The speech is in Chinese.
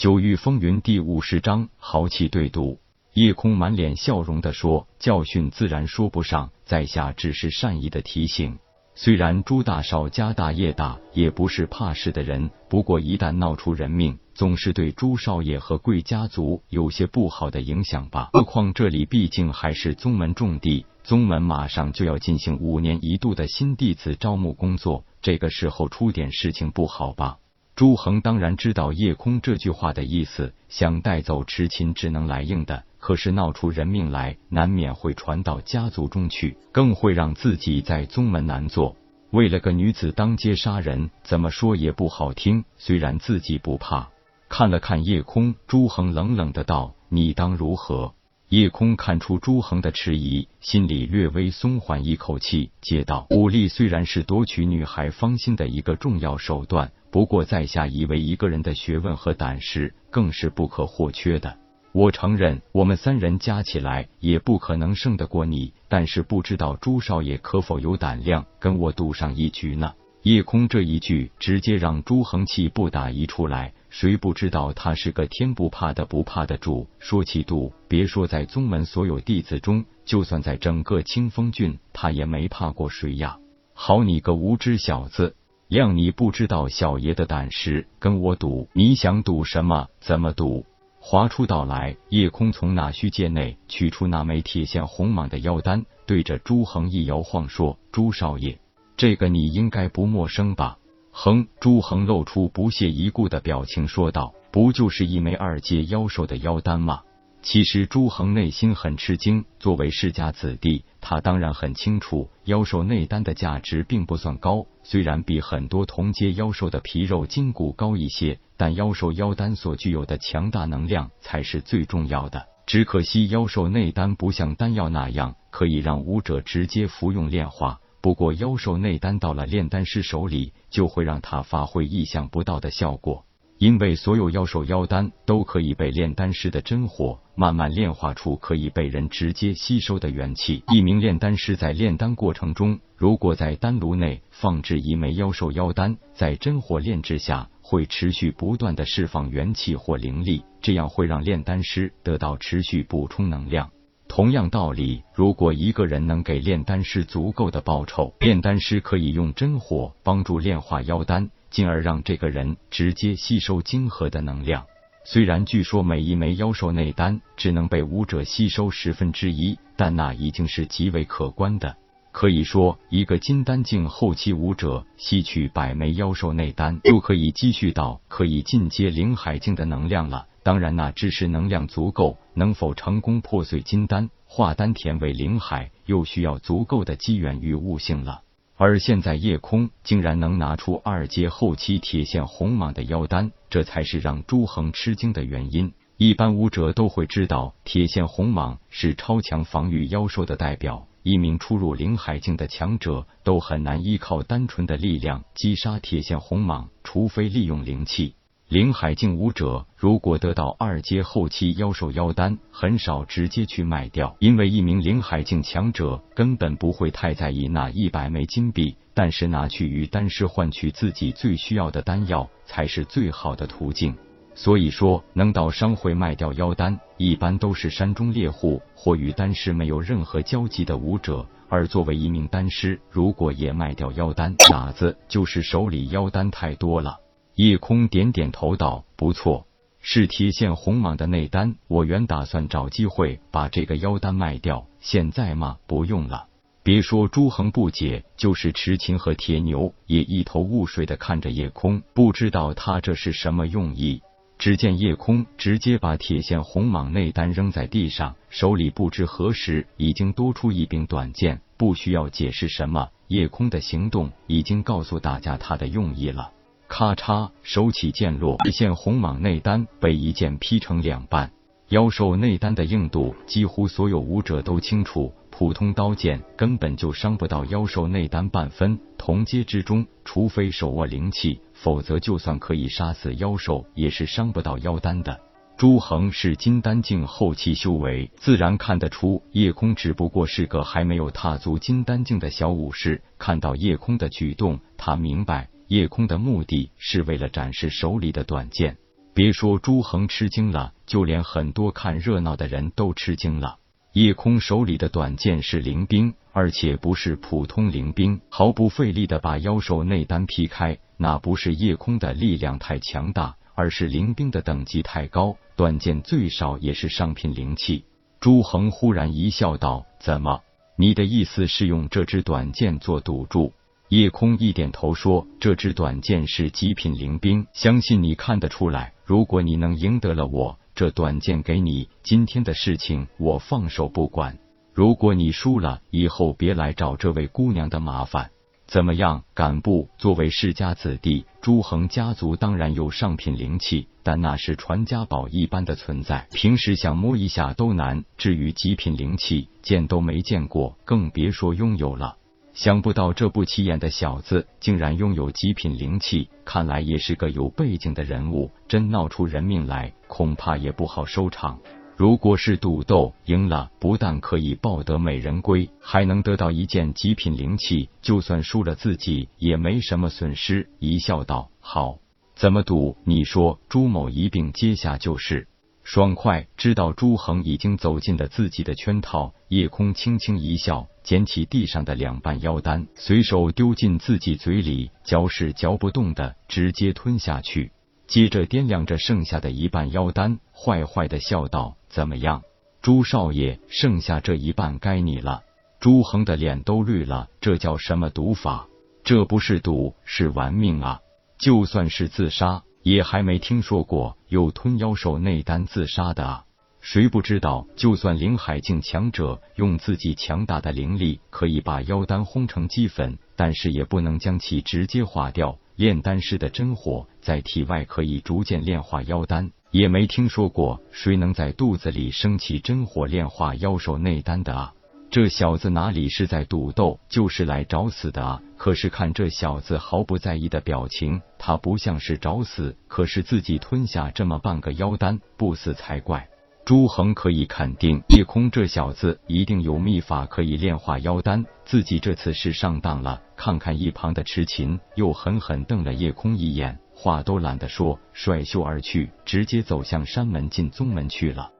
九域风云第五十章豪气对赌。叶空满脸笑容的说：“教训自然说不上，在下只是善意的提醒。虽然朱大少家大业大，也不是怕事的人，不过一旦闹出人命，总是对朱少爷和贵家族有些不好的影响吧。何况这里毕竟还是宗门重地，宗门马上就要进行五年一度的新弟子招募工作，这个时候出点事情不好吧？”朱恒当然知道叶空这句话的意思，想带走池琴，只能来硬的。可是闹出人命来，难免会传到家族中去，更会让自己在宗门难做。为了个女子当街杀人，怎么说也不好听。虽然自己不怕，看了看叶空，朱恒冷冷的道：“你当如何？”叶空看出朱恒的迟疑，心里略微松缓一口气，接道：“武力虽然是夺取女孩芳心的一个重要手段。”不过，在下以为一个人的学问和胆识更是不可或缺的。我承认，我们三人加起来也不可能胜得过你，但是不知道朱少爷可否有胆量跟我赌上一局呢？叶空这一句直接让朱恒气不打一处来。谁不知道他是个天不怕的不怕的主？说起赌，别说在宗门所有弟子中，就算在整个清风郡，他也没怕过谁呀！好你个无知小子！谅你不知道小爷的胆识，跟我赌，你想赌什么？怎么赌？划出道来，夜空从纳虚界内取出那枚铁线红蟒的妖丹，对着朱恒一摇晃，说：“朱少爷，这个你应该不陌生吧？”哼，朱恒露出不屑一顾的表情，说道：“不就是一枚二阶妖兽的妖丹吗？”其实朱恒内心很吃惊，作为世家子弟，他当然很清楚妖兽内丹的价值并不算高，虽然比很多同阶妖兽的皮肉筋骨高一些，但妖兽妖丹所具有的强大能量才是最重要的。只可惜妖兽内丹不像丹药那样可以让武者直接服用炼化，不过妖兽内丹到了炼丹师手里，就会让他发挥意想不到的效果。因为所有妖兽妖丹都可以被炼丹师的真火慢慢炼化出可以被人直接吸收的元气。一名炼丹师在炼丹过程中，如果在丹炉内放置一枚妖兽妖丹，在真火炼制下，会持续不断的释放元气或灵力，这样会让炼丹师得到持续补充能量。同样道理，如果一个人能给炼丹师足够的报酬，炼丹师可以用真火帮助炼化妖丹。进而让这个人直接吸收晶核的能量。虽然据说每一枚妖兽内丹只能被武者吸收十分之一，但那已经是极为可观的。可以说，一个金丹境后期武者吸取百枚妖兽内丹，就可以积蓄到可以进阶灵海境的能量了。当然，那只是能量足够，能否成功破碎金丹，化丹田为灵海，又需要足够的机缘与悟性了。而现在夜空竟然能拿出二阶后期铁线红蟒的妖丹，这才是让朱恒吃惊的原因。一般武者都会知道，铁线红蟒是超强防御妖兽的代表，一名初入灵海境的强者都很难依靠单纯的力量击杀铁线红蟒，除非利用灵气。灵海境武者如果得到二阶后期妖兽妖丹，很少直接去卖掉，因为一名灵海境强者根本不会太在意那一百枚金币。但是拿去与丹师换取自己最需要的丹药，才是最好的途径。所以说，能到商会卖掉妖丹，一般都是山中猎户或与丹师没有任何交集的武者。而作为一名丹师，如果也卖掉妖丹，傻子就是手里妖丹太多了。夜空点点头道：“不错，是铁线红蟒的内丹。我原打算找机会把这个妖丹卖掉，现在嘛，不用了。”别说朱恒不解，就是池琴和铁牛也一头雾水的看着夜空，不知道他这是什么用意。只见夜空直接把铁线红蟒内丹扔在地上，手里不知何时已经多出一柄短剑。不需要解释什么，夜空的行动已经告诉大家他的用意了。咔嚓，手起剑落，一线红蟒内丹被一剑劈成两半。妖兽内丹的硬度，几乎所有武者都清楚，普通刀剑根本就伤不到妖兽内丹半分。同阶之中，除非手握灵气，否则就算可以杀死妖兽，也是伤不到妖丹的。朱恒是金丹境后期修为，自然看得出夜空只不过是个还没有踏足金丹境的小武士。看到夜空的举动，他明白。夜空的目的是为了展示手里的短剑。别说朱恒吃惊了，就连很多看热闹的人都吃惊了。夜空手里的短剑是灵兵，而且不是普通灵兵，毫不费力的把妖兽内丹劈开。那不是夜空的力量太强大，而是灵兵的等级太高，短剑最少也是上品灵气。朱恒忽然一笑道：“怎么？你的意思是用这支短剑做赌注？”叶空一点头说：“这支短剑是极品灵兵，相信你看得出来。如果你能赢得了我。”这短剑给你，今天的事情我放手不管。如果你输了，以后别来找这位姑娘的麻烦。怎么样？敢不？作为世家子弟，朱恒家族当然有上品灵气，但那是传家宝一般的存在，平时想摸一下都难。至于极品灵气，见都没见过，更别说拥有了。想不到这不起眼的小子竟然拥有极品灵气，看来也是个有背景的人物。真闹出人命来，恐怕也不好收场。如果是赌斗赢了，不但可以抱得美人归，还能得到一件极品灵气；就算输了，自己也没什么损失。一笑道：“好，怎么赌？你说。”朱某一并接下就是。爽快，知道朱恒已经走进了自己的圈套。夜空轻轻一笑。捡起地上的两半妖丹，随手丢进自己嘴里，嚼是嚼不动的，直接吞下去。接着掂量着剩下的一半妖丹，坏坏的笑道：“怎么样，朱少爷，剩下这一半该你了。”朱恒的脸都绿了，这叫什么赌法？这不是赌，是玩命啊！就算是自杀，也还没听说过有吞妖兽内丹自杀的啊！谁不知道，就算灵海境强者用自己强大的灵力可以把妖丹轰成齑粉，但是也不能将其直接化掉。炼丹师的真火在体外可以逐渐炼化妖丹，也没听说过谁能在肚子里升起真火炼化妖兽内丹的啊！这小子哪里是在赌斗，就是来找死的啊！可是看这小子毫不在意的表情，他不像是找死，可是自己吞下这么半个妖丹，不死才怪。朱恒可以肯定，叶空这小子一定有秘法可以炼化妖丹，自己这次是上当了。看看一旁的痴琴，又狠狠瞪了叶空一眼，话都懒得说，甩袖而去，直接走向山门进宗门去了。